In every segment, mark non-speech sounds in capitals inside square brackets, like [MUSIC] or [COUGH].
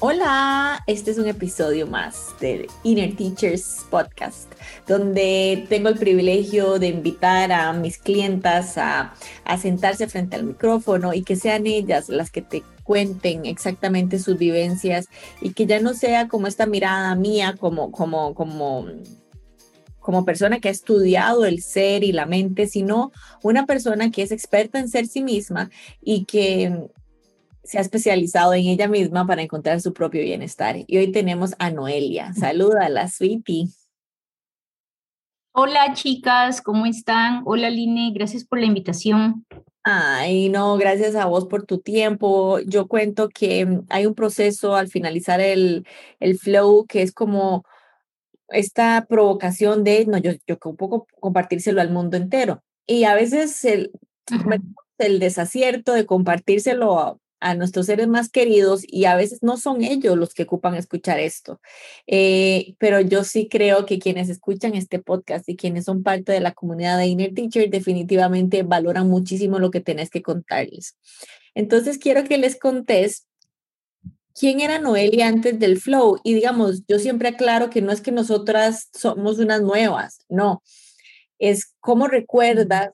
Hola, este es un episodio más del Inner Teachers Podcast, donde tengo el privilegio de invitar a mis clientas a, sentarse frente al micrófono y que sean ellas las que te cuenten exactamente sus vivencias y que ya no sea como esta mirada mía, como, como, como como persona que ha estudiado el ser y la mente, sino una persona que es experta en ser sí misma y que se ha especializado en ella misma para encontrar su propio bienestar. Y hoy tenemos a Noelia. [LAUGHS] la sweetie. Hola chicas, ¿cómo están? Hola Line, gracias por la invitación. Ay, no, gracias a vos por tu tiempo. Yo cuento que hay un proceso al finalizar el, el flow que es como esta provocación de, no, yo, yo un poco compartírselo al mundo entero. Y a veces el, el desacierto de compartírselo a nuestros seres más queridos y a veces no son ellos los que ocupan escuchar esto. Eh, pero yo sí creo que quienes escuchan este podcast y quienes son parte de la comunidad de Inner Teacher definitivamente valoran muchísimo lo que tenés que contarles. Entonces quiero que les contés quién era Noelia antes del flow. Y digamos, yo siempre aclaro que no es que nosotras somos unas nuevas, no. Es cómo recuerdas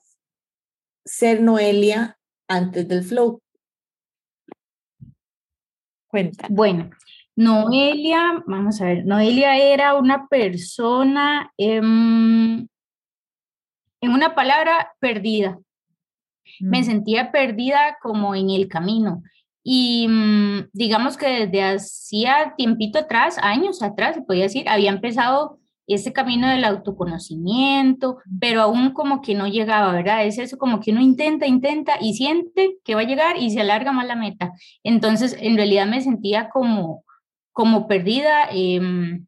ser Noelia antes del flow. Cuenta. Bueno, Noelia, vamos a ver, Noelia era una persona, en una palabra, perdida. Me mm. sentía perdida como en el camino. Y mm, digamos que desde hacía tiempito atrás, años atrás, se podía decir, había empezado ese camino del autoconocimiento, pero aún como que no llegaba, ¿verdad? Es eso como que uno intenta, intenta y siente que va a llegar y se alarga más la meta. Entonces, en realidad me sentía como, como perdida, em,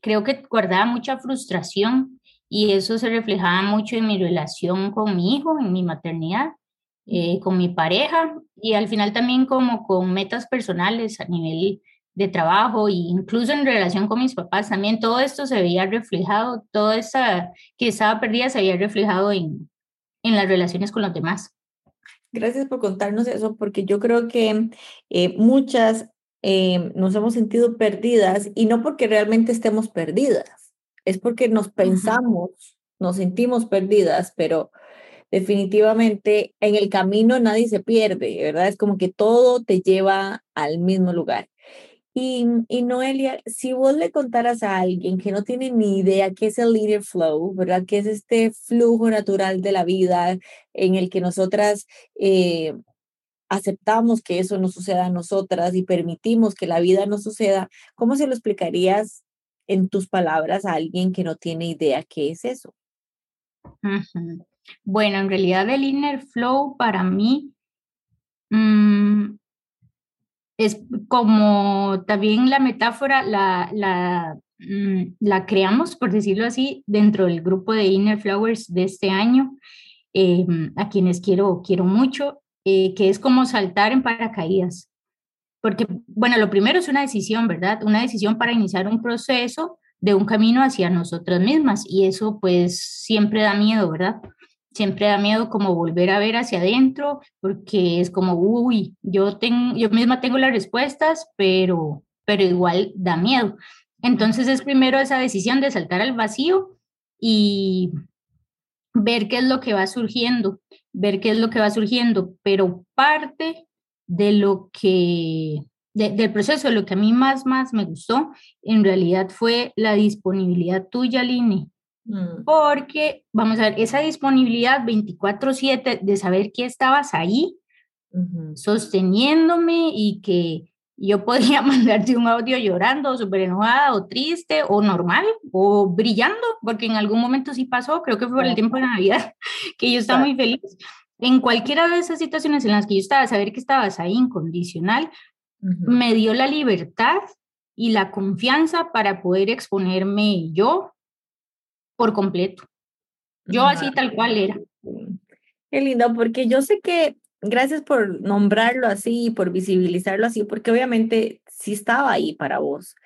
creo que guardaba mucha frustración y eso se reflejaba mucho en mi relación con mi hijo, en mi maternidad, eh, con mi pareja y al final también como con metas personales a nivel de trabajo e incluso en relación con mis papás también todo esto se veía reflejado, toda esa que estaba perdida se veía reflejado en, en las relaciones con los demás. Gracias por contarnos eso, porque yo creo que eh, muchas eh, nos hemos sentido perdidas y no porque realmente estemos perdidas, es porque nos pensamos, nos sentimos perdidas, pero definitivamente en el camino nadie se pierde, ¿verdad? Es como que todo te lleva al mismo lugar. Y, y, Noelia, si vos le contaras a alguien que no tiene ni idea qué es el leader flow, ¿verdad? ¿Qué es este flujo natural de la vida en el que nosotras eh, aceptamos que eso no suceda a nosotras y permitimos que la vida no suceda, ¿cómo se lo explicarías en tus palabras a alguien que no tiene idea qué es eso? Bueno, en realidad el inner flow para mí mm, es como también la metáfora la, la, mm, la, creamos, por decirlo así, dentro del grupo de Inner Flowers de este año, eh, a quienes quiero, quiero mucho, eh, que es como saltar en paracaídas. Porque, bueno, lo primero es una decisión, ¿verdad? Una decisión para iniciar un proceso de un camino hacia nosotras mismas y eso pues siempre da miedo, ¿verdad? Siempre da miedo como volver a ver hacia adentro, porque es como, uy, yo, tengo, yo misma tengo las respuestas, pero, pero igual da miedo. Entonces es primero esa decisión de saltar al vacío y ver qué es lo que va surgiendo, ver qué es lo que va surgiendo, pero parte de lo que, del proceso, lo que a mí más, más me gustó, en realidad fue la disponibilidad tuya, Lini, Mm. Porque, vamos a ver, esa disponibilidad 24/7 de saber que estabas ahí, sosteniéndome y que yo podía [LAUGHS] mandarte un audio llorando, súper enojada o triste o normal o brillando, porque en algún momento sí pasó, creo que fue por el tiempo de Navidad, [LAUGHS] que yo estaba muy feliz. En cualquiera de esas situaciones en las que yo estaba, saber que estabas ahí incondicional, me dio la libertad y la confianza para poder exponerme yo por completo. Yo así tal cual era. Qué lindo, porque yo sé que gracias por nombrarlo así, por visibilizarlo así, porque obviamente sí estaba ahí para vos.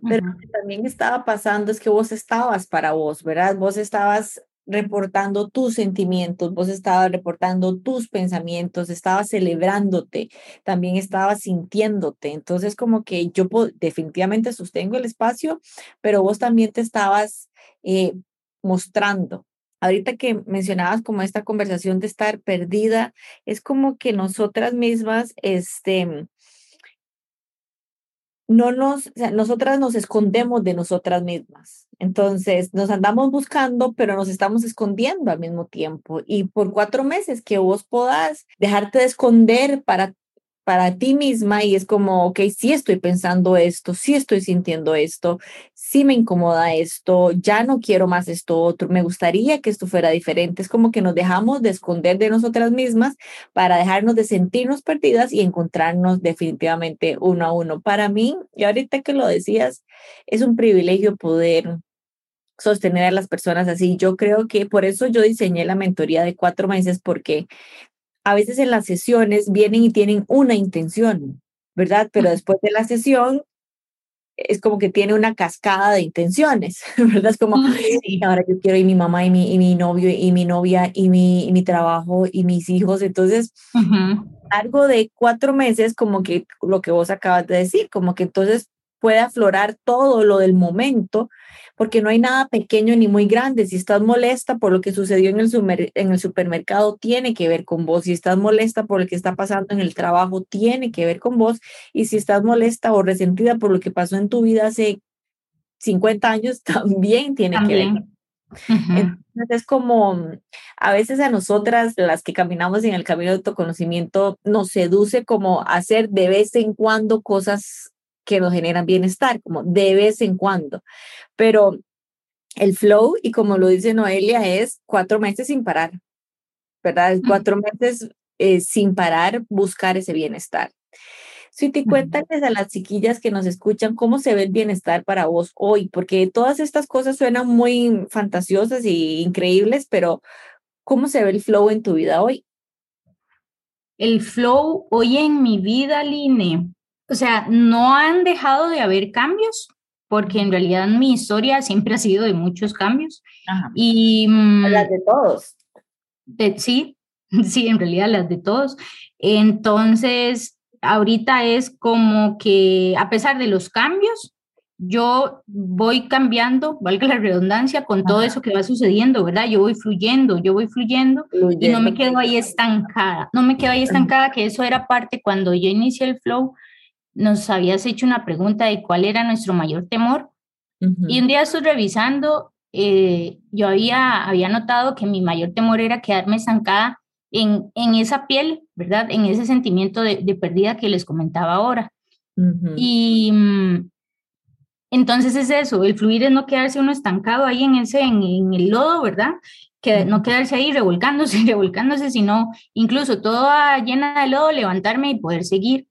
Pero lo que también estaba pasando es que vos estabas para vos, ¿verdad? Vos estabas reportando tus sentimientos, vos estabas reportando tus pensamientos, estabas celebrándote, también estabas sintiéndote. Entonces, como que yo definitivamente sostengo el espacio, pero vos también te estabas eh, mostrando. Ahorita que mencionabas como esta conversación de estar perdida, es como que nosotras mismas, este, no nos, nosotras nos escondemos de nosotras mismas. Entonces, nos andamos buscando, pero nos estamos escondiendo al mismo tiempo. Y por cuatro meses que vos podás dejarte de esconder para para ti misma y es como, ok, sí estoy pensando esto, sí estoy sintiendo esto, sí me incomoda esto, ya no quiero más esto otro, me gustaría que esto fuera diferente. Es como que nos dejamos de esconder de nosotras mismas para dejarnos de sentirnos perdidas y encontrarnos definitivamente uno a uno. Para mí, y ahorita que lo decías, es un privilegio poder sostener a las personas así. Yo creo que por eso yo diseñé la mentoría de cuatro meses, porque a veces en las sesiones vienen y tienen una intención, ¿verdad? Pero después de la sesión es como que tiene una cascada de intenciones, [LAUGHS] ¿verdad? Es como, ahora yo quiero y mi mamá y mi, y mi novio y mi novia y mi, mi trabajo y mis hijos. Entonces, algo de cuatro meses, como que lo que vos acabas de decir, como que entonces puede aflorar todo lo del momento, porque no hay nada pequeño ni muy grande. Si estás molesta por lo que sucedió en el, en el supermercado, tiene que ver con vos. Si estás molesta por lo que está pasando en el trabajo, tiene que ver con vos. Y si estás molesta o resentida por lo que pasó en tu vida hace 50 años, [LAUGHS] también tiene que ver. Entonces es como a veces a nosotras, las que caminamos en el camino de autoconocimiento, nos seduce como hacer de vez en cuando cosas que nos generan bienestar, como de vez en cuando. Pero el flow, y como lo dice Noelia, es cuatro meses sin parar, ¿verdad? Cuatro meses eh, sin parar buscar ese bienestar. Si te cuéntales a las chiquillas que nos escuchan cómo se ve el bienestar para vos hoy, porque todas estas cosas suenan muy fantasiosas y increíbles, pero ¿cómo se ve el flow en tu vida hoy? El flow hoy en mi vida, Line, o sea, no han dejado de haber cambios, porque en realidad mi historia [LAUGHS] siempre ha sido de muchos cambios. Y mm, las de todos. sí, [LAUGHS] sí, en realidad las de todos. Entonces, ahorita es como que a pesar de los cambios, yo voy cambiando, valga la redundancia, con todo eso que va sucediendo, ¿verdad? Yo voy fluyendo, yo voy fluyendo, fluyendo, y no me quedo ahí estancada, no me quedo ahí estancada, que eso era parte cuando yo inicié el flow, nos habías hecho una pregunta de cuál era nuestro mayor temor. Y un día estoy revisando, eh, yo había, había notado que mi mayor temor era quedarme estancada en, en esa piel, ¿verdad? En ese sentimiento de, de pérdida que les comentaba ahora. Y mm, entonces es eso, el fluir es no quedarse uno estancado ahí en, ese, en, en el lodo, ¿verdad? Que no quedarse ahí revolcándose, [LAUGHS] revolcándose, sino incluso toda llena de lodo, levantarme y poder seguir.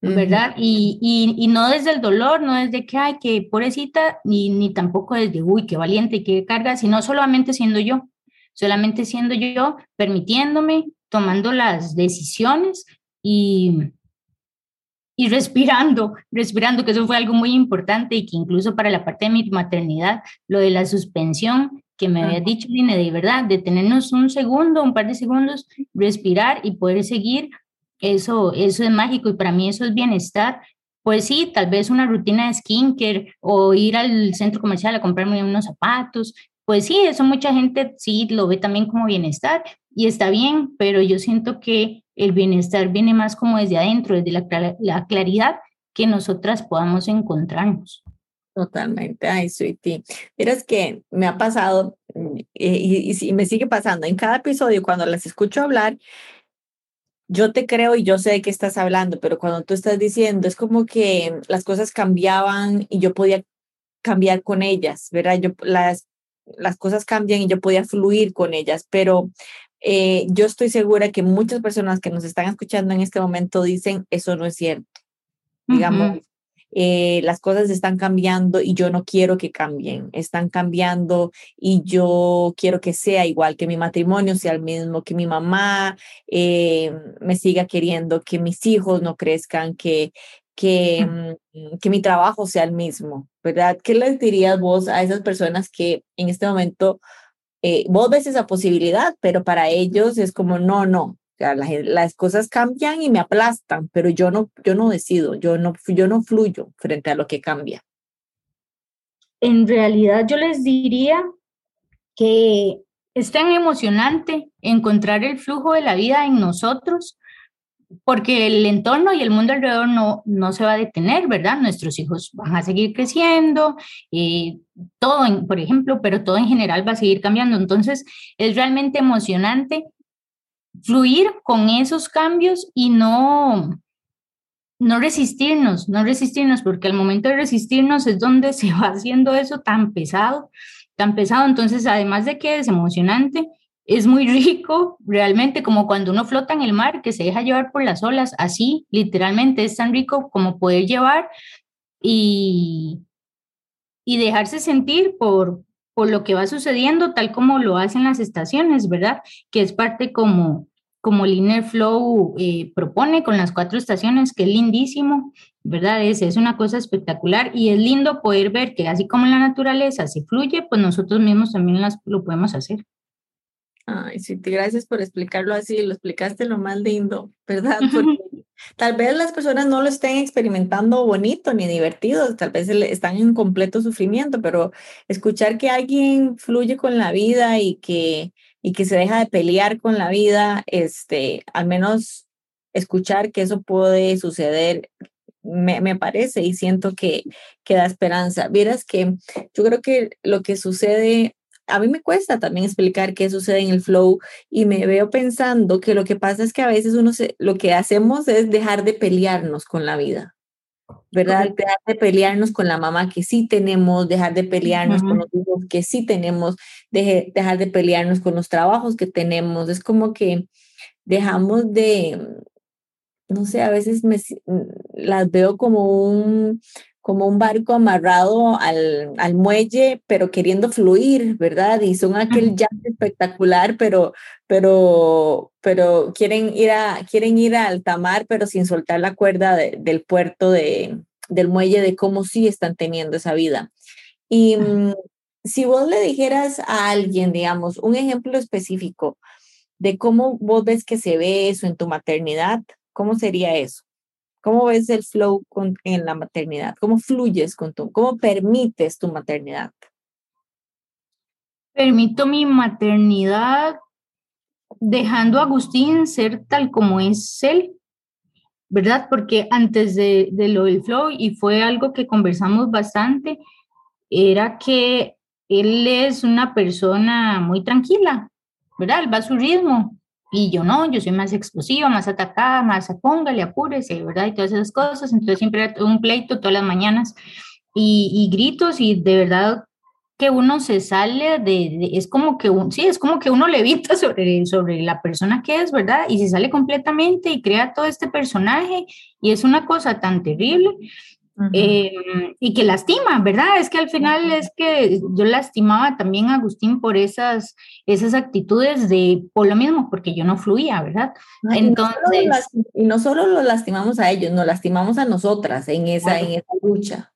¿Verdad? Y, y, y, no desde el dolor, no desde que, ay, que pobrecita, ni, ni tampoco desde, uy, qué valiente, qué carga, sino solamente siendo yo, solamente siendo yo, permitiéndome, tomando las decisiones y, y respirando, [LAUGHS] respirando, que eso fue algo muy importante y que incluso para la parte de mi maternidad, lo de la suspensión, que me había dicho, Line, de verdad, detenernos un segundo, un par de segundos, respirar y poder seguir eso, eso es mágico y para mí eso es bienestar. Pues sí, tal vez una rutina de skincare o ir al centro comercial a comprarme unos zapatos. Pues sí, eso mucha gente sí lo ve también como bienestar y está bien, pero yo siento que el bienestar viene más como desde adentro, desde la, la claridad que nosotras podamos encontrarnos. Totalmente, ay, sweetie. Miras que me ha pasado mm, y, y, y, me sigue pasando en cada episodio cuando las escucho hablar, yo te creo y yo sé de qué estás hablando, pero cuando tú estás diciendo, es como que las cosas cambiaban y yo podía cambiar con ellas, ¿verdad? Yo, las, las cosas cambian y yo podía fluir con ellas, pero eh, yo estoy segura que muchas personas que nos están escuchando en este momento dicen, eso no es cierto. Digamos, eh, las cosas están cambiando y yo no quiero que cambien, están cambiando y yo quiero que sea igual, que mi matrimonio sea el mismo, que mi mamá eh, me siga queriendo, que mis hijos no crezcan, que, que, mm, que mi trabajo sea el mismo, ¿verdad? ¿Qué les dirías vos a esas personas que en este momento eh, vos ves esa posibilidad, pero para ellos es como, no, no, las, cosas cambian y me aplastan, pero yo no, yo no decido, yo no, yo no fluyo frente a lo que cambia. En realidad yo les diría que es tan emocionante encontrar el flujo de la vida en nosotros porque el entorno y el mundo alrededor no, no se va a detener, ¿verdad? Nuestros hijos van a seguir creciendo, eh, todo, por ejemplo, pero todo en general va a seguir cambiando. Entonces, es realmente emocionante fluir con esos cambios y no, no resistirnos, no resistirnos, porque al momento de resistirnos es donde [LAUGHS] se va haciendo eso tan pesado, tan pesado. Entonces, además de que es emocionante, es muy [LAUGHS] rico, realmente como cuando uno flota en el mar, que se deja llevar por las olas, así, literalmente es tan rico como poder llevar y, y dejarse sentir por, por lo que va sucediendo, tal como lo hacen las estaciones, ¿verdad? Que es parte como, como Linear Flow eh, propone con las cuatro estaciones, que es lindísimo, ¿verdad? Es, es una cosa espectacular y es lindo poder ver que así como la naturaleza se fluye, pues nosotros mismos también las, lo podemos hacer. Ay, sí, gracias por explicarlo así, lo explicaste lo más lindo, ¿verdad? [LAUGHS] Porque tal vez las personas no lo estén experimentando bonito ni divertido, tal vez están en completo sufrimiento, pero escuchar que alguien fluye con la vida y que, y que se deja de pelear con la vida, este, al menos escuchar que eso puede suceder me, me, parece y siento que, que da esperanza. Vieras que yo creo que lo que sucede a mí me cuesta también explicar qué sucede en el flow y me veo pensando que lo que pasa es que a veces uno se, lo que hacemos es dejar de pelearnos con la vida, ¿verdad? Dejar de pelearnos con la mamá que sí tenemos, dejar de pelearnos con los hijos que sí tenemos, dejar de pelearnos con los trabajos que tenemos. Es como que dejamos de, no sé, a veces me, las veo como un como un barco amarrado al, al, muelle, pero queriendo fluir, ¿verdad? Y son aquel yate espectacular, pero, pero, pero quieren ir a, quieren ir a alta mar, pero sin soltar la cuerda del puerto de, del muelle, de cómo sí están teniendo esa vida. Y mm, si vos le dijeras a alguien, digamos, un ejemplo específico de cómo vos ves que se ve eso en tu maternidad, ¿cómo sería eso? ¿Cómo ves el flow en la maternidad? ¿Cómo fluyes con tu, cómo permites tu maternidad? Permito mi maternidad dejando a Agustín ser tal como es él, ¿verdad? Porque antes de, lo del flow, y fue algo que conversamos bastante, era que él es una persona muy tranquila, ¿verdad? Él va a su ritmo, y yo no, yo soy más explosiva, más atacada, más póngale, apúrese, ¿verdad? Y todas esas cosas. Entonces siempre era un pleito todas las mañanas y, y gritos y de verdad que uno se sale de, es como que, un, sí, es como que uno [LAUGHS] levita sobre, sobre la persona que es, ¿verdad? Y se sale completamente y crea todo este personaje y es una cosa tan terrible eh, y que lastima, ¿verdad? Es que al final es que yo lastimaba también a Agustín por esas, esas actitudes de, por lo mismo, porque yo no fluía, ¿verdad? Entonces... Y no, solo lo lastimamos a ellos, nos lastimamos a nosotras en esa, en esa lucha.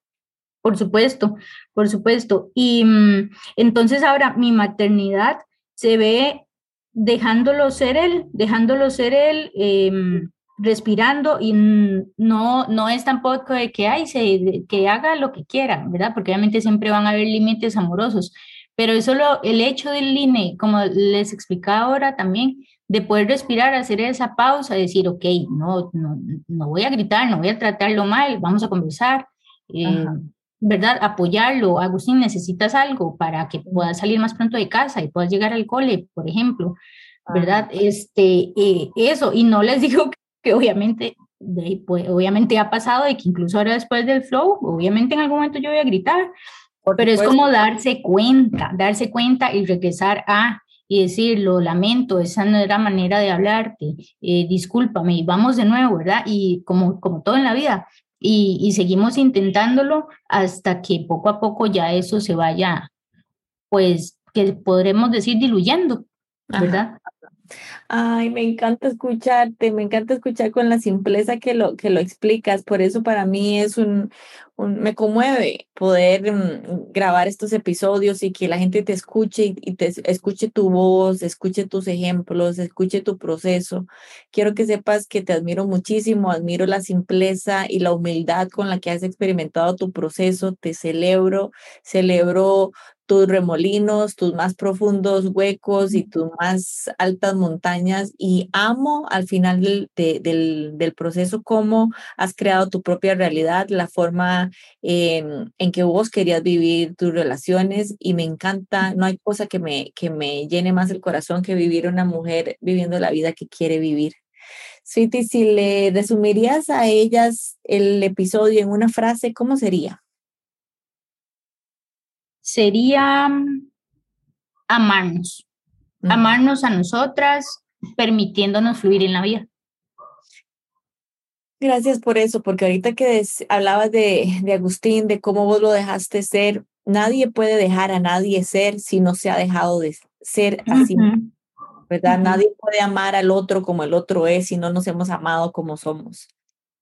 Por supuesto, por supuesto. Y mm, entonces ahora mi maternidad se ve dejándolo ser él, dejándolo ser él. Eh, respirando y no, no es tampoco de que, ay, se, que haga lo que quiera, ¿verdad? Porque obviamente siempre van a haber límites amorosos, pero es solo el hecho del INE, como les explicaba ahora también, de poder respirar, hacer esa pausa, decir, ok, no, no, no voy a gritar, no voy a tratarlo mal, vamos a conversar, eh, ¿verdad? Apoyarlo. Agustín, necesitas algo para que puedas salir más pronto de casa y puedas llegar al cole, por ejemplo. ¿verdad? Este, eh, eso, y no les [LAUGHS] digo que obviamente, pues, obviamente ha pasado y que incluso ahora después del flow, obviamente en algún momento yo voy a gritar, pero es como darse cuenta, darse cuenta y regresar a y decir, lo lamento, esa no era manera de hablarte, eh, discúlpame, y vamos de nuevo, ¿verdad? Y como, como todo en la vida, y, y, seguimos intentándolo hasta que poco a poco ya eso se vaya, pues, que podremos decir diluyendo, ¿verdad? Ay, me encanta escucharte, me encanta escuchar con la simpleza que lo, que lo explicas. Por eso para mí es un, me conmueve poder mm, grabar estos episodios y que la gente te escuche y, te escuche tu voz, escuche tus ejemplos, escuche tu proceso. Quiero que sepas que te admiro muchísimo, admiro la simpleza y la humildad con la que has experimentado tu proceso, te celebro, celebro tus remolinos, tus más profundos huecos y tus más altas montañas y amo al final del, proceso cómo has creado tu propia realidad, la forma en, que vos querías vivir tus relaciones y me encanta, no hay cosa que me, que me llene más el corazón que vivir una mujer viviendo la vida que quiere vivir. Sweetie, si le resumirías a ellas el episodio en una frase, ¿cómo sería? sería mm, amarnos, a nosotras, permitiéndonos fluir en la vida. Gracias por eso, porque ahorita que hablabas de, de, Agustín, de cómo vos lo dejaste ser, nadie puede dejar a nadie ser si no se ha dejado de ser así, ¿verdad? Nadie puede amar al otro como el otro es si no nos hemos amado como somos.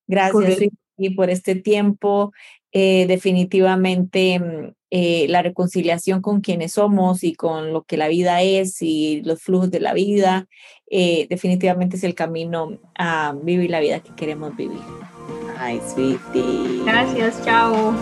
Gracias y por este tiempo. Eh, definitivamente mm, eh, la reconciliación con quienes somos y con lo que la vida es y los flujos de la vida, eh, definitivamente es el camino a vivir la vida que queremos vivir. Ay, sweetie. Gracias, chao.